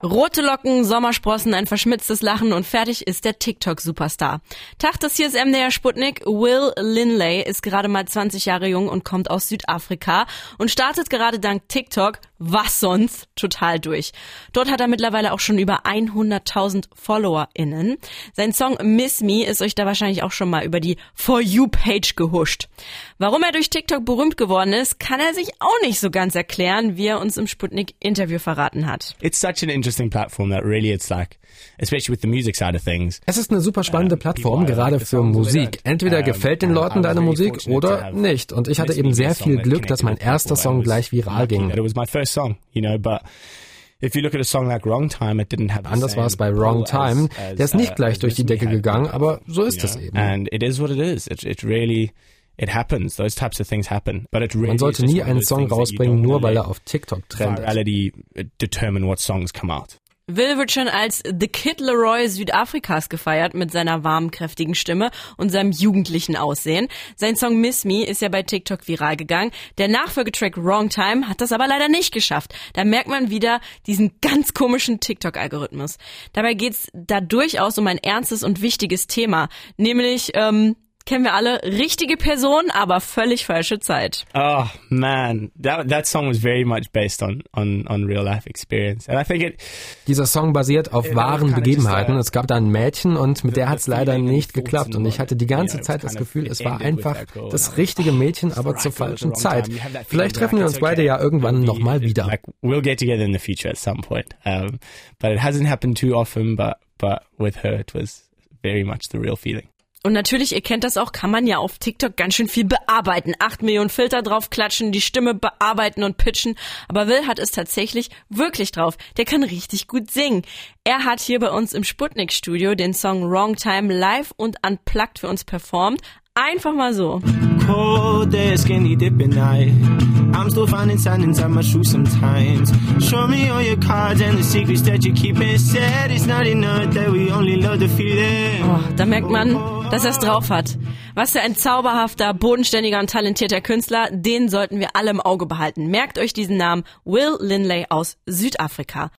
Rote Locken, Sommersprossen, ein verschmitztes Lachen und fertig ist der TikTok-Superstar. Tag, das hier ist MDR Sputnik. Will Linley ist gerade mal 20 Jahre jung und kommt aus Südafrika und startet gerade dank TikTok, was sonst, total durch. Dort hat er mittlerweile auch schon über 100.000 FollowerInnen. Sein Song Miss Me ist euch da wahrscheinlich auch schon mal über die For You-Page gehuscht. Warum er durch TikTok berühmt geworden ist, kann er sich auch nicht so ganz erklären, wie er uns im Sputnik-Interview verraten hat. It's such an interesting platform that really it's like, especially with the music side of things. Es ist eine super spannende Plattform, gerade für Musik. Entweder gefällt den Leuten deine Musik oder nicht. Und ich hatte eben sehr viel Glück, dass mein erster Song gleich viral ging. First song, you know, but If you look at a song like Wrong Time, it didn't have Anders war es bei Wrong Time. Der ist nicht gleich durch die Decke gegangen, aber so ist es eben. And it is what it is. It, it really it happens. Those types of things happen. But it really Man sollte nie einen Song rausbringen, nur weil er auf TikTok trendet. Virality determine what songs come out. Will wird schon als The Kid Leroy Südafrikas gefeiert mit seiner warmen, kräftigen Stimme und seinem jugendlichen Aussehen. Sein Song Miss Me ist ja bei TikTok viral gegangen. Der Nachfolgetrack Wrong Time hat das aber leider nicht geschafft. Da merkt man wieder diesen ganz komischen TikTok-Algorithmus. Dabei geht's da durchaus um ein ernstes und wichtiges Thema, nämlich ähm, kennen wir alle, richtige Person, aber völlig falsche Zeit. Oh man, that that song was very much based on on on real life experience, and I think it. Dieser Song basiert auf wahren Begebenheiten. Es gab da ein Mädchen und mit der hat es leider nicht geklappt und ich hatte die ganze Zeit das Gefühl, es war einfach das richtige Mädchen, aber zur falschen Zeit. Vielleicht treffen wir uns beide ja irgendwann noch mal wieder. We'll get together in the future at some point, but it hasn't happened too often. But but with her, it was very much the real feeling. Und natürlich, ihr kennt das auch, kann man ja auf TikTok ganz schön viel bearbeiten. Acht Millionen Filter draufklatschen, die Stimme bearbeiten und pitchen. Aber Will hat es tatsächlich wirklich drauf. Der kann richtig gut singen. Er hat hier bei uns im Sputnik-Studio den Song Wrong Time live und unplugged für uns performt. Einfach mal so. Cold. I'm still finding sand inside my shoes sometimes. Show me all your cards and the secrets that you keep. Said it's not enough that we only love the feeling. Oh, da merkt man, dass er es drauf hat. Was für ein zauberhafter, bodenständiger und talentierter Künstler, den sollten wir alle im Auge behalten. Merkt euch diesen Namen, Will Linley aus Südafrika.